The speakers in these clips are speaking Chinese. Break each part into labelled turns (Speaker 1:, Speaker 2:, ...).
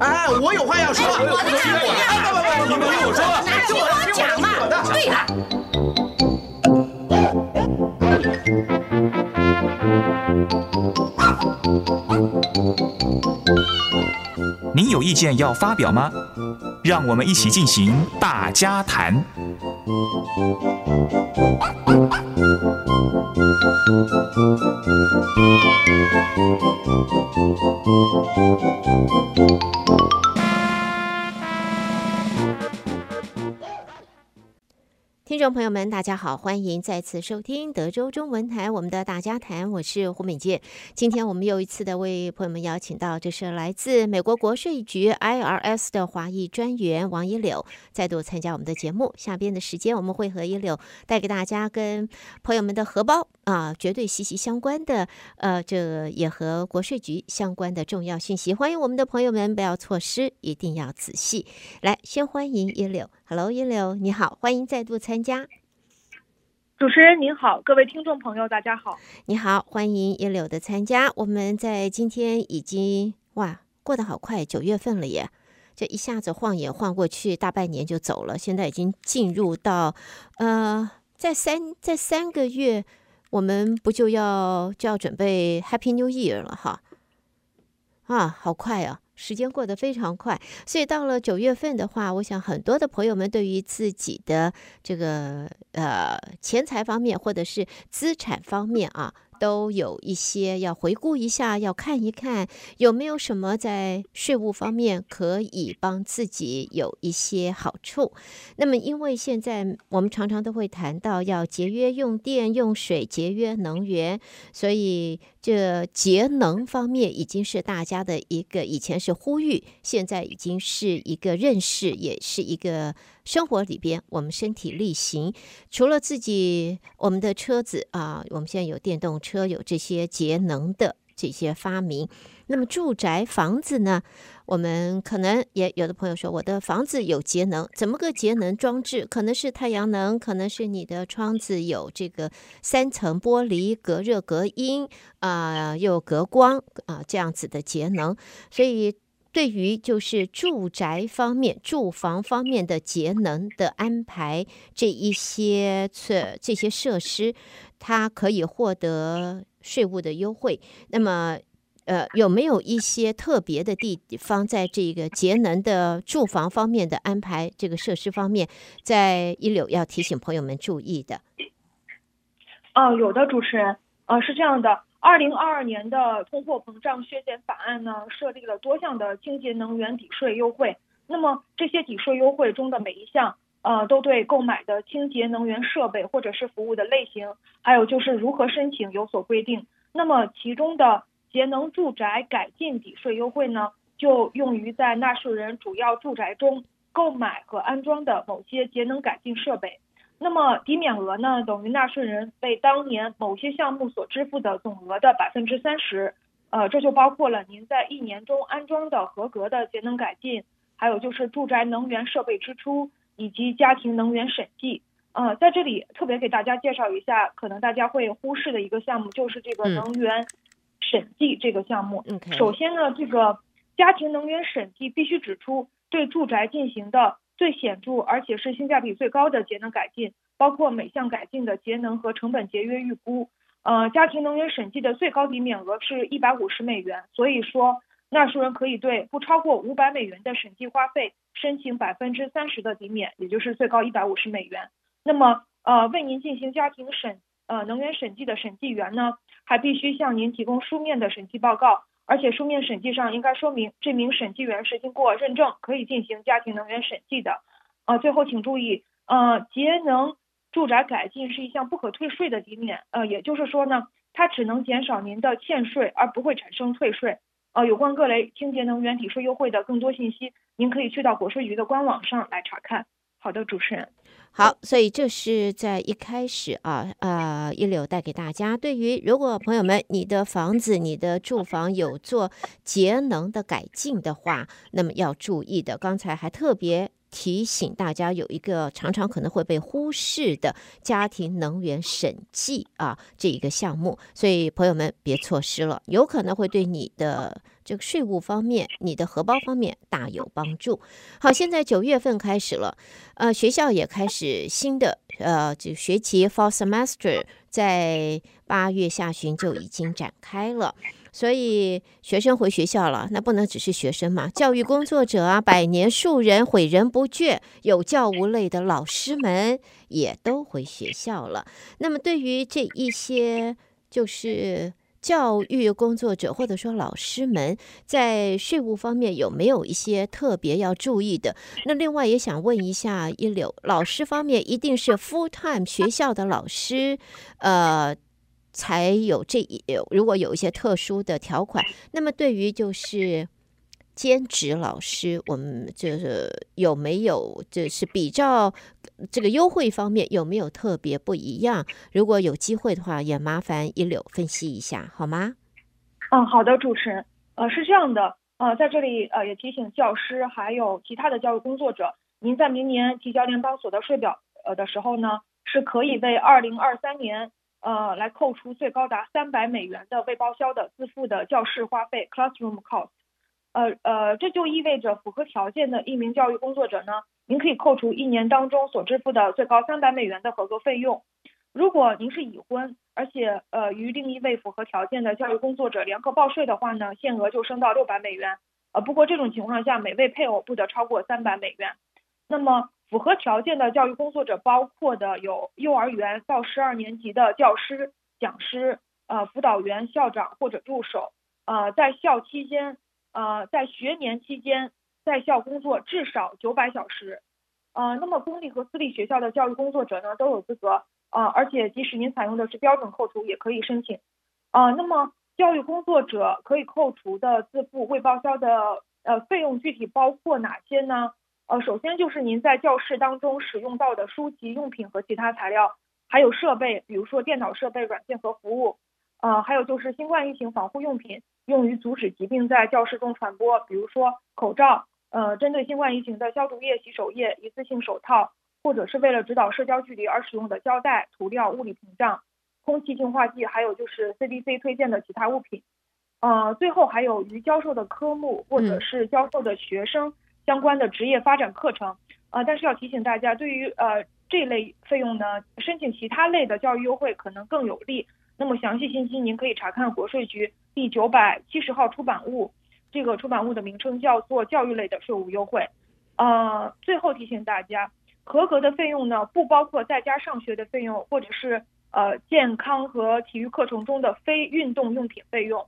Speaker 1: 哎，我有话要说。
Speaker 2: 我的讲，我的讲。
Speaker 1: 你们听我说。
Speaker 2: 那听我讲嘛。对了。
Speaker 3: 您有意见要发表吗？让我们一起进行大家谈。
Speaker 4: 听众朋友们，大家好，欢迎再次收听德州中文台我们的大家谈，我是胡敏健。今天我们又一次的为朋友们邀请到，这是来自美国国税局 IRS 的华裔专员王一柳，再度参加我们的节目。下边的时间，我们会和一柳带给大家跟朋友们的荷包啊，绝对息息相关的，呃，这也和国税局相关的重要讯息。欢迎我们的朋友们不要错失，一定要仔细。来，先欢迎一柳。Hello，一柳，你好，欢迎再度参加。
Speaker 5: 主持人您好，各位听众朋友，大家好。
Speaker 4: 你好，欢迎一柳的参加。我们在今天已经哇，过得好快，九月份了耶！这一下子晃眼晃过去，大半年就走了。现在已经进入到呃，在三在三个月，我们不就要就要准备 Happy New Year 了哈？啊，好快啊！时间过得非常快，所以到了九月份的话，我想很多的朋友们对于自己的这个呃钱财方面或者是资产方面啊。都有一些要回顾一下，要看一看有没有什么在税务方面可以帮自己有一些好处。那么，因为现在我们常常都会谈到要节约用电、用水、节约能源，所以这节能方面已经是大家的一个以前是呼吁，现在已经是一个认识，也是一个。生活里边，我们身体力行，除了自己，我们的车子啊，我们现在有电动车，有这些节能的这些发明。那么住宅房子呢，我们可能也有的朋友说，我的房子有节能，怎么个节能装置？可能是太阳能，可能是你的窗子有这个三层玻璃隔热隔音啊、又隔光啊，这样子的节能，所以。对于就是住宅方面、住房方面的节能的安排，这一些这这些设施，它可以获得税务的优惠。那么，呃，有没有一些特别的地方，在这个节能的住房方面的安排，这个设施方面，在一柳要提醒朋友们注意的？
Speaker 5: 哦，有的，主持人，呃，是这样的。二零二二年的通货膨胀削减法案呢，设立了多项的清洁能源抵税优惠。那么这些抵税优惠中的每一项，呃，都对购买的清洁能源设备或者是服务的类型，还有就是如何申请有所规定。那么其中的节能住宅改进抵税优惠呢，就用于在纳税人主要住宅中购买和安装的某些节能改进设备。那么抵免额呢，等于纳税人为当年某些项目所支付的总额的百分之三十，呃，这就包括了您在一年中安装的合格的节能改进，还有就是住宅能源设备支出以及家庭能源审计。呃，在这里特别给大家介绍一下，可能大家会忽视的一个项目，就是这个能源审计这个项目。嗯。首先呢，这个家庭能源审计必须指出对住宅进行的。最显著而且是性价比最高的节能改进，包括每项改进的节能和成本节约预估。呃，家庭能源审计的最高抵免额是一百五十美元，所以说纳税人可以对不超过五百美元的审计花费申请百分之三十的抵免，也就是最高一百五十美元。那么，呃，为您进行家庭审呃能源审计的审计员呢，还必须向您提供书面的审计报告。而且书面审计上应该说明这名审计员是经过认证，可以进行家庭能源审计的。呃，最后请注意，呃，节能住宅改进是一项不可退税的抵免，呃，也就是说呢，它只能减少您的欠税，而不会产生退税。呃，有关各类清洁能源抵税优惠的更多信息，您可以去到国税局的官网上来查看。好的，主持人。
Speaker 4: 好，所以这是在一开始啊，呃，一柳带给大家。对于如果朋友们你的房子、你的住房有做节能的改进的话，那么要注意的。刚才还特别。提醒大家有一个常常可能会被忽视的家庭能源审计啊这一个项目，所以朋友们别错失了，有可能会对你的这个税务方面、你的荷包方面大有帮助。好，现在九月份开始了，呃，学校也开始新的呃这个学期 Fall Semester，在八月下旬就已经展开了。所以学生回学校了，那不能只是学生嘛，教育工作者啊，百年树人，苇人不倦，有教无类的老师们也都回学校了。那么对于这一些就是教育工作者或者说老师们，在税务方面有没有一些特别要注意的？那另外也想问一下一柳，老师方面一定是 full time 学校的老师，呃。才有这一，如果有一些特殊的条款，那么对于就是兼职老师，我们就是有没有就是比较这个优惠方面有没有特别不一样？如果有机会的话，也麻烦一柳分析一下好吗？
Speaker 5: 嗯，好的，主持人，呃，是这样的，呃，在这里呃也提醒教师还有其他的教育工作者，您在明年提交联邦所得税表呃的时候呢，是可以为二零二三年。呃，来扣除最高达三百美元的未报销的自付的教室花费 （classroom cost）。呃呃，这就意味着符合条件的一名教育工作者呢，您可以扣除一年当中所支付的最高三百美元的合格费用。如果您是已婚，而且呃与另一位符合条件的教育工作者联合报税的话呢，限额就升到六百美元。呃，不过这种情况下，每位配偶不得超过三百美元。那么。符合条件的教育工作者包括的有幼儿园到十二年级的教师、讲师、呃辅导员、校长或者助手，呃在校期间，呃在学年期间在校工作至少九百小时，呃那么公立和私立学校的教育工作者呢都有资格，呃而且即使您采用的是标准扣除也可以申请，呃那么教育工作者可以扣除的自付未报销的呃费用具体包括哪些呢？呃，首先就是您在教室当中使用到的书籍、用品和其他材料，还有设备，比如说电脑设备、软件和服务。呃，还有就是新冠疫情防护用品，用于阻止疾病在教室中传播，比如说口罩，呃，针对新冠疫情的消毒液、洗手液、一次性手套，或者是为了指导社交距离而使用的胶带、涂料、物理屏障、空气净化剂，还有就是 CDC 推荐的其他物品。呃，最后还有与教授的科目或者是教授的学生。相关的职业发展课程，呃，但是要提醒大家，对于呃这类费用呢，申请其他类的教育优惠可能更有利。那么详细信息您可以查看国税局第九百七十号出版物，这个出版物的名称叫做教育类的税务优惠。呃，最后提醒大家，合格的费用呢，不包括在家上学的费用，或者是呃健康和体育课程中的非运动用品费用。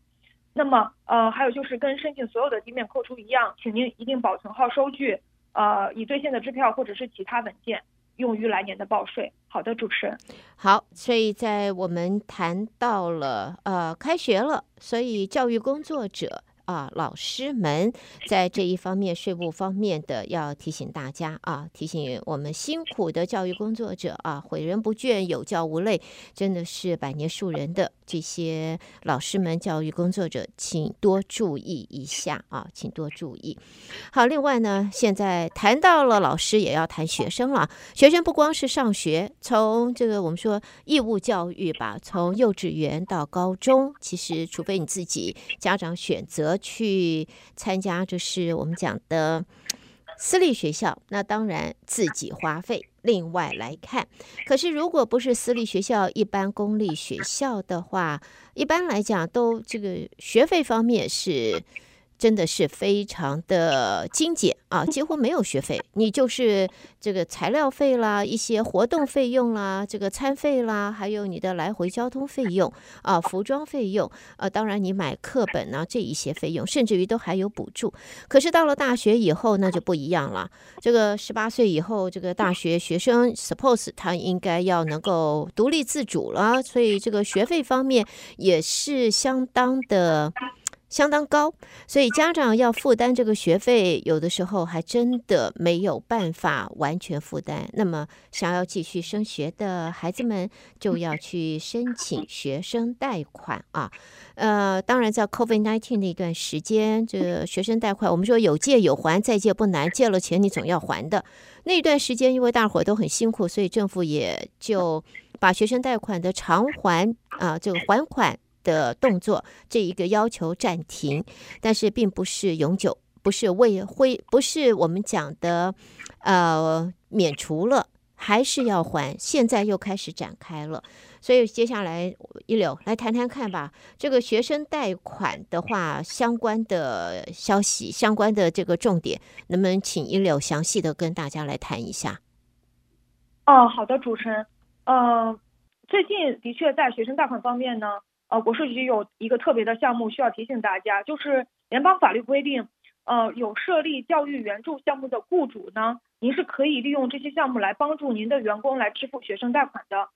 Speaker 5: 那么，呃，还有就是跟申请所有的抵免扣除一样，请您一定保存好收据，呃，已兑现的支票或者是其他文件，用于来年的报税。好的，主持人。
Speaker 4: 好，所以在我们谈到了，呃，开学了，所以教育工作者。啊，老师们在这一方面税务方面的要提醒大家啊，提醒我们辛苦的教育工作者啊，诲人不倦，有教无类，真的是百年树人的这些老师们、教育工作者，请多注意一下啊，请多注意。好，另外呢，现在谈到了老师，也要谈学生了。学生不光是上学，从这个我们说义务教育吧，从幼稚园到高中，其实除非你自己家长选择。去参加就是我们讲的私立学校，那当然自己花费。另外来看，可是如果不是私立学校，一般公立学校的话，一般来讲都这个学费方面是。真的是非常的精简啊，几乎没有学费，你就是这个材料费啦，一些活动费用啦，这个餐费啦，还有你的来回交通费用啊，服装费用啊，当然你买课本呢，这一些费用，甚至于都还有补助。可是到了大学以后，那就不一样了。这个十八岁以后，这个大学学生，suppose 他应该要能够独立自主了，所以这个学费方面也是相当的。相当高，所以家长要负担这个学费，有的时候还真的没有办法完全负担。那么，想要继续升学的孩子们，就要去申请学生贷款啊。呃，当然，在 COVID-19 那段时间，这学生贷款，我们说有借有还，再借不难，借了钱你总要还的。那段时间，因为大伙都很辛苦，所以政府也就把学生贷款的偿还啊，这个还款。的动作，这一个要求暂停，但是并不是永久，不是未会，不是我们讲的，呃，免除了，还是要还。现在又开始展开了，所以接下来一柳来谈谈看吧。这个学生贷款的话，相关的消息，相关的这个重点，能不能请一柳详细的跟大家来谈一下？
Speaker 5: 哦，好的，主持人，呃，最近的确在学生贷款方面呢。呃，国税局有一个特别的项目需要提醒大家，就是联邦法律规定，呃，有设立教育援助项目的雇主呢，您是可以利用这些项目来帮助您的员工来支付学生贷款的。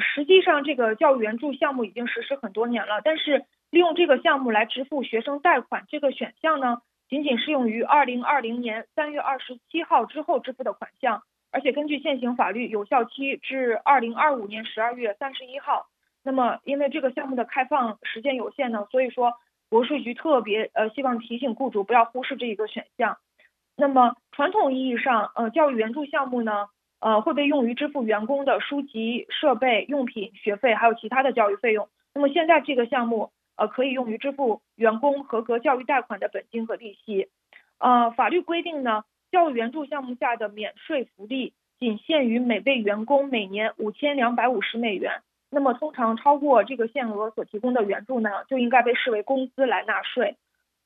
Speaker 5: 实际上，这个教育援助项目已经实施很多年了，但是利用这个项目来支付学生贷款这个选项呢，仅仅适用于二零二零年三月二十七号之后支付的款项，而且根据现行法律，有效期至二零二五年十二月三十一号。那么，因为这个项目的开放时间有限呢，所以说国税局特别呃希望提醒雇主不要忽视这一个选项。那么传统意义上，呃教育援助项目呢，呃会被用于支付员工的书籍、设备、用品、学费，还有其他的教育费用。那么现在这个项目呃可以用于支付员工合格教育贷款的本金和利息。呃法律规定呢，教育援助项目下的免税福利仅限于每位员工每年五千两百五十美元。那么通常超过这个限额所提供的援助呢，就应该被视为工资来纳税。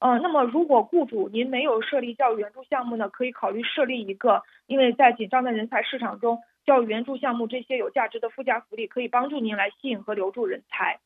Speaker 5: 呃，那么如果雇主您没有设立教育援助项目呢，可以考虑设立一个，因为在紧张的人才市场中，教育援助项目这些有价值的附加福利可以帮助您来吸引和留住人才。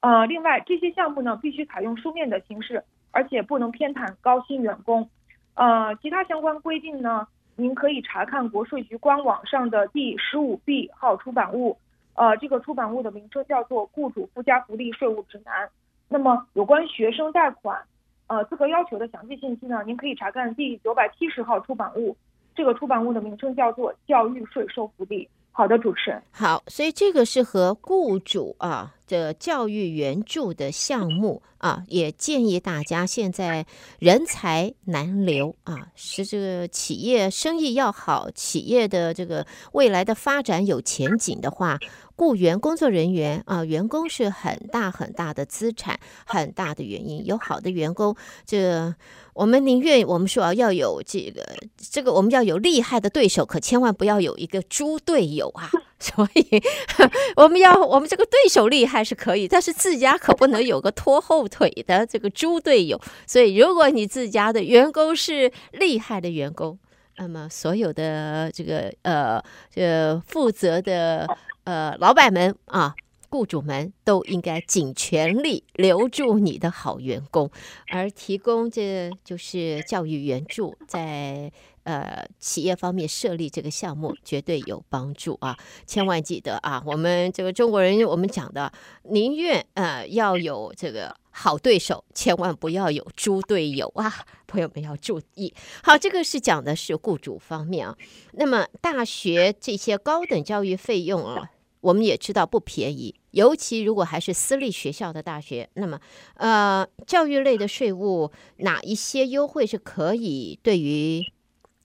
Speaker 5: 呃，另外这些项目呢必须采用书面的形式，而且不能偏袒高薪员工。呃，其他相关规定呢，您可以查看国税局官网上的第十五 B 号出版物。呃，这个出版物的名称叫做《雇主附加福利税务指南》。那么，有关学生贷款呃资格要求的详细信息呢，您可以查看第九百七十号出版物。这个出版物的名称叫做《教育税收福利》。好的，主持人。
Speaker 4: 好，所以这个是和雇主啊的教育援助的项目啊，也建议大家现在人才难留啊，是这个企业生意要好，企业的这个未来的发展有前景的话。雇员工作人员啊，员工是很大很大的资产，很大的原因。有好的员工，这、我们宁愿我们说，要有这个这个，我们要有厉害的对手，可千万不要有一个猪队友啊。所以 我们要我们这个对手厉害是可以，但是自家可不能有个拖后腿的这个猪队友。所以，如果你自家的员工是厉害的员工，那么所有的这个呃这负责的。呃，老板们啊，雇主们都应该尽全力留住你的好员工，而提供这就是教育援助，在呃企业方面设立这个项目绝对有帮助啊！千万记得啊，我们这个中国人我们讲的，宁愿呃要有这个好对手，千万不要有猪队友啊！朋友们要注意。好，这个是讲的是雇主方面啊。那么大学这些高等教育费用啊。我们也知道不便宜，尤其如果还是私立学校的大学，那么，呃，教育类的税务哪一些优惠是可以对于，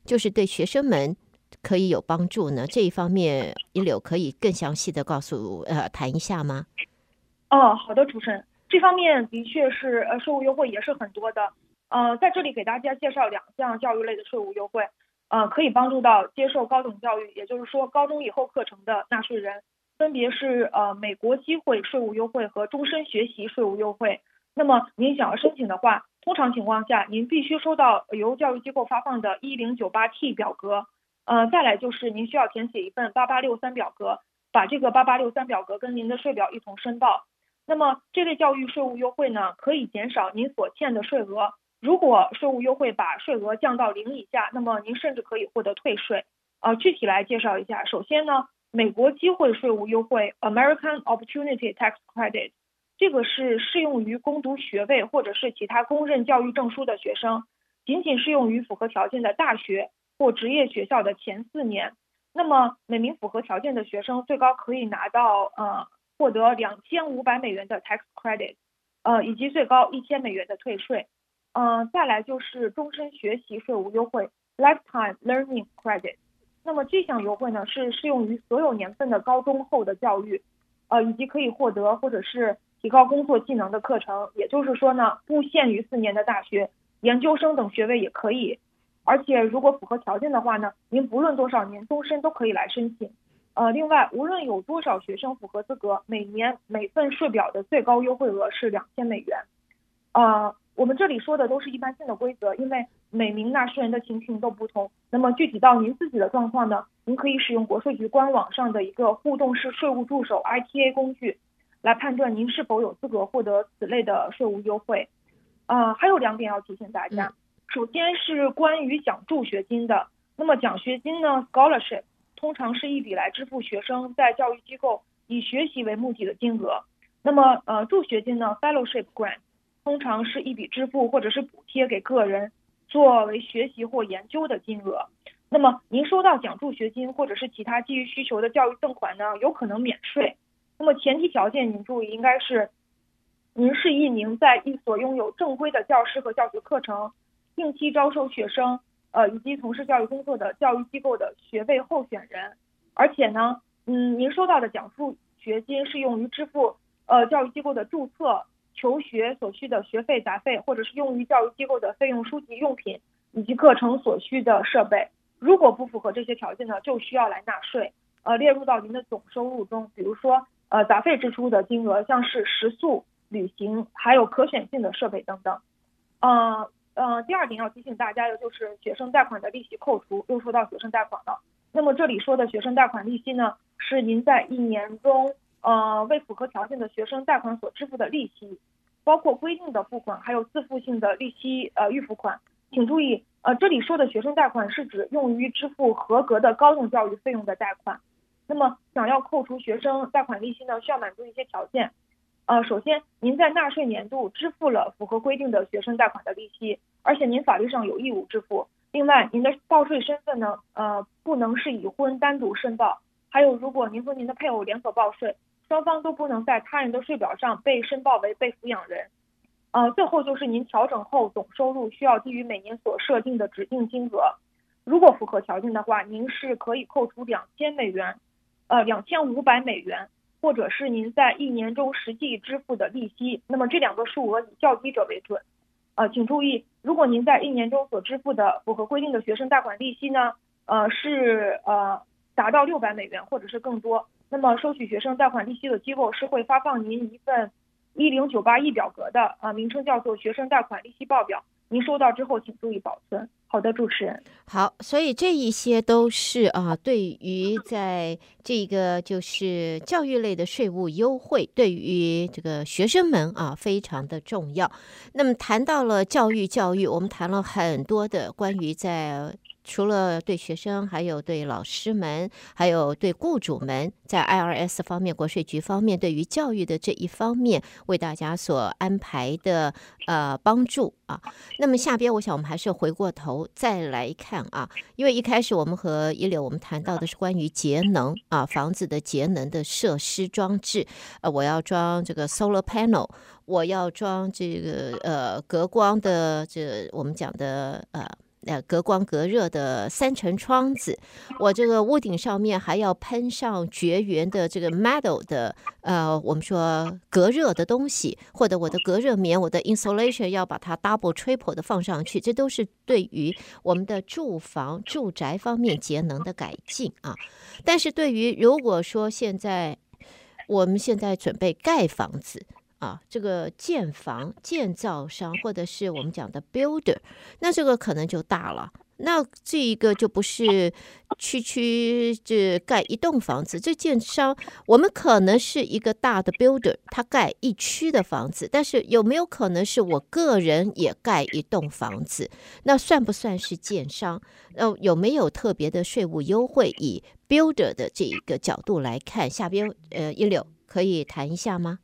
Speaker 4: 就是对学生们可以有帮助呢？这一方面，一柳可以更详细的告诉呃谈一下吗？
Speaker 5: 哦，好的，主持人，这方面的确是呃税务优惠也是很多的，呃，在这里给大家介绍两项教育类的税务优惠，呃，可以帮助到接受高等教育，也就是说高中以后课程的纳税人。分别是呃美国机会税务优惠和终身学习税务优惠。那么您想要申请的话，通常情况下您必须收到由教育机构发放的 1098T 表格。呃，再来就是您需要填写一份8863表格，把这个8863表格跟您的税表一同申报。那么这类教育税务优惠呢，可以减少您所欠的税额。如果税务优惠把税额降到零以下，那么您甚至可以获得退税。呃，具体来介绍一下，首先呢。美国机会税务优惠 （American Opportunity Tax Credit），这个是适用于攻读学位或者是其他公认教育证书的学生，仅仅适用于符合条件的大学或职业学校的前四年。那么每名符合条件的学生最高可以拿到呃获得两千五百美元的 tax credit，呃以及最高一千美元的退税。嗯、呃，再来就是终身学习税务优惠 lifetime learning credit。那么这项优惠呢是适用于所有年份的高中后的教育，呃以及可以获得或者是提高工作技能的课程。也就是说呢，不限于四年的大学、研究生等学位也可以。而且如果符合条件的话呢，您不论多少年终身都可以来申请。呃，另外无论有多少学生符合资格，每年每份税表的最高优惠额是两千美元。呃，我们这里说的都是一般性的规则，因为每名纳税人的情形都不同。那么具体到您自己的状况呢，您可以使用国税局官网上的一个互动式税务助手 ITA 工具，来判断您是否有资格获得此类的税务优惠。呃，还有两点要提醒大家。嗯首先是关于奖助学金的，那么奖学金呢，scholarship 通常是一笔来支付学生在教育机构以学习为目的的金额。那么呃助学金呢，fellowship grant 通常是一笔支付或者是补贴给个人作为学习或研究的金额。那么您收到奖助学金或者是其他基于需求的教育赠款呢，有可能免税。那么前提条件您注意应该是，您是一名在一所拥有正规的教师和教学课程。定期招收学生，呃，以及从事教育工作的教育机构的学位候选人，而且呢，嗯，您收到的奖助学金是用于支付呃教育机构的注册、求学所需的学费杂费，或者是用于教育机构的费用书籍用品以及课程所需的设备。如果不符合这些条件呢，就需要来纳税，呃，列入到您的总收入中。比如说，呃，杂费支出的金额，像是食宿、旅行，还有可选性的设备等等，呃。呃，第二点要提醒大家的就是学生贷款的利息扣除，又说到学生贷款了。那么这里说的学生贷款利息呢，是您在一年中，呃，为符合条件的学生贷款所支付的利息，包括规定的付款，还有自付性的利息，呃，预付款。请注意，呃，这里说的学生贷款是指用于支付合格的高等教育费用的贷款。那么想要扣除学生贷款利息呢，需要满足一些条件。呃，首先，您在纳税年度支付了符合规定的学生贷款的利息，而且您法律上有义务支付。另外，您的报税身份呢，呃，不能是已婚单独申报。还有，如果您和您的配偶联合报税，双方都不能在他人的税表上被申报为被抚养人。呃，最后就是您调整后总收入需要低于每年所设定的指定金额。如果符合条件的话，您是可以扣除两千美元，呃，两千五百美元。或者是您在一年中实际支付的利息，那么这两个数额以较低者为准。呃，请注意，如果您在一年中所支付的符合规定的学生贷款利息呢，呃是呃达到六百美元或者是更多，那么收取学生贷款利息的机构是会发放您一份一零九八 E 表格的，啊、呃，名称叫做学生贷款利息报表。您收到之后，请注意保存。好的，主持人。
Speaker 4: 好，所以这一些都是啊，对于在这个就是教育类的税务优惠，对于这个学生们啊，非常的重要。那么谈到了教育，教育，我们谈了很多的关于在。除了对学生，还有对老师们，还有对雇主们，在 IRS 方面、国税局方面，对于教育的这一方面，为大家所安排的呃帮助啊。那么下边，我想我们还是回过头再来看啊，因为一开始我们和一柳我们谈到的是关于节能啊，房子的节能的设施装置，呃，我要装这个 solar panel，我要装这个呃隔光的这我们讲的呃。呃，隔光隔热的三层窗子，我这个屋顶上面还要喷上绝缘的这个 metal 的呃，我们说隔热的东西，或者我的隔热棉，我的 insulation 要把它 double triple 的放上去，这都是对于我们的住房住宅方面节能的改进啊。但是对于如果说现在我们现在准备盖房子。啊，这个建房建造商或者是我们讲的 builder，那这个可能就大了。那这一个就不是区区这盖一栋房子，这建商我们可能是一个大的 builder，他盖一区的房子，但是有没有可能是我个人也盖一栋房子？那算不算是建商？呃，有没有特别的税务优惠？以 builder 的这一个角度来看，下边呃一柳可以谈一下吗？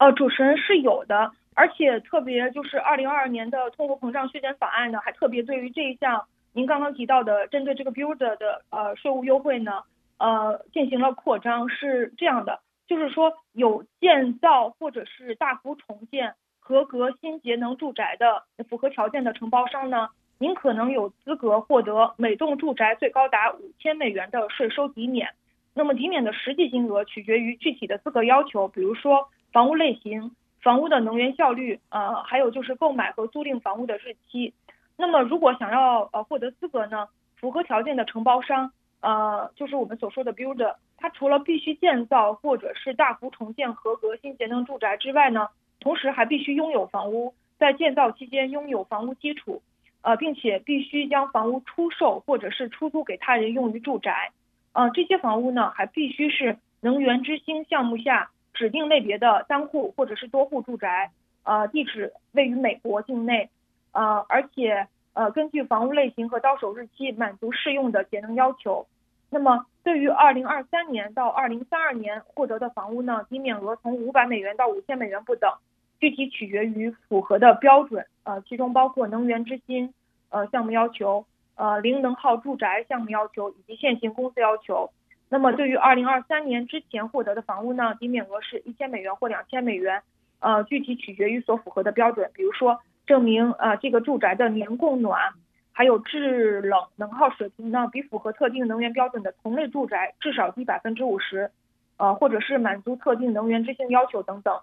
Speaker 5: 呃，主持人是有的，而且特别就是二零二二年的通货膨胀削减法案呢，还特别对于这一项您刚刚提到的针对这个 builder 的呃税务优惠呢，呃进行了扩张，是这样的，就是说有建造或者是大幅重建合格新节能住宅的符合条件的承包商呢，您可能有资格获得每栋住宅最高达五千美元的税收抵免。那么抵免的实际金额取决于具体的资格要求，比如说房屋类型、房屋的能源效率，呃，还有就是购买和租赁房屋的日期。那么如果想要呃获得资格呢，符合条件的承包商，呃，就是我们所说的 builder，他除了必须建造或者是大幅重建合格新节能住宅之外呢，同时还必须拥有房屋，在建造期间拥有房屋基础，呃，并且必须将房屋出售或者是出租给他人用于住宅。呃，这些房屋呢，还必须是能源之星项目下指定类别的单户或者是多户住宅，呃，地址位于美国境内，呃，而且呃，根据房屋类型和到手日期满足适用的节能要求。那么，对于二零二三年到二零三二年获得的房屋呢，抵免额从五百美元到五千美元不等，具体取决于符合的标准，呃，其中包括能源之星呃项目要求。呃，零能耗住宅项目要求以及现行公司要求。那么，对于二零二三年之前获得的房屋呢，抵免额是一千美元或两千美元，呃，具体取决于所符合的标准，比如说证明呃这个住宅的年供暖，还有制冷能耗水平呢比符合特定能源标准的同类住宅至少低百分之五十，呃，或者是满足特定能源之星要求等等。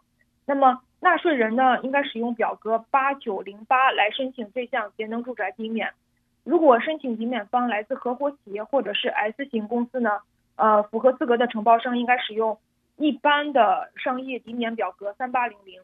Speaker 5: 那么，纳税人呢应该使用表格八九零八来申请这项节能住宅抵免。如果申请抵免方来自合伙企业或者是 S 型公司呢，呃，符合资格的承包商应该使用一般的商业抵免表格三八零零。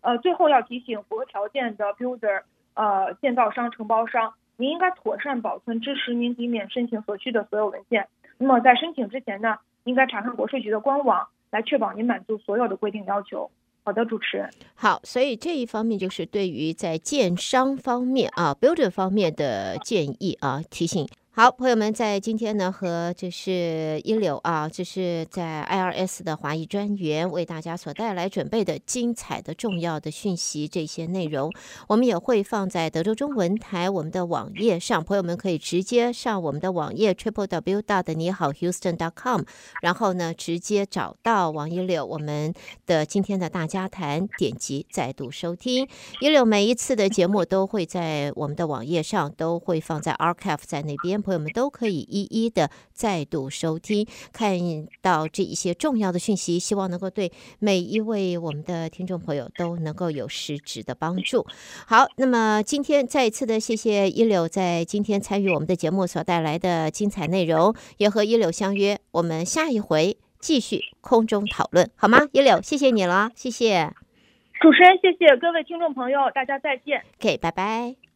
Speaker 5: 呃，最后要提醒符合条件的 builder，呃，建造商、承包商，您应该妥善保存支持您抵免申请所需的所有文件。那么在申请之前呢，应该查看国税局的官网，来确保您满足所有的规定要求。好的，主持人。
Speaker 4: 好，所以这一方面就是对于在建商方面啊，builder 方面的建议啊，提醒。好，朋友们，在今天呢，和就是一柳啊，这是在 IRS 的华裔专员为大家所带来准备的精彩的重要的讯息，这些内容我们也会放在德州中文台我们的网页上，朋友们可以直接上我们的网页 triple w dot 你好 Houston dot com，然后呢，直接找到王一柳我们的今天的大家谈，点击再度收听。一柳每一次的节目都会在我们的网页上，都会放在 archive 在那边。朋友们都可以一一的再度收听，看到这一些重要的讯息，希望能够对每一位我们的听众朋友都能够有实质的帮助。好，那么今天再一次的谢谢一柳在今天参与我们的节目所带来的精彩内容，也和一柳相约，我们下一回继续空中讨论，好吗？一柳，谢谢你了，谢谢
Speaker 5: 主持人，谢谢各位听众朋友，大家再见。
Speaker 4: OK，拜拜。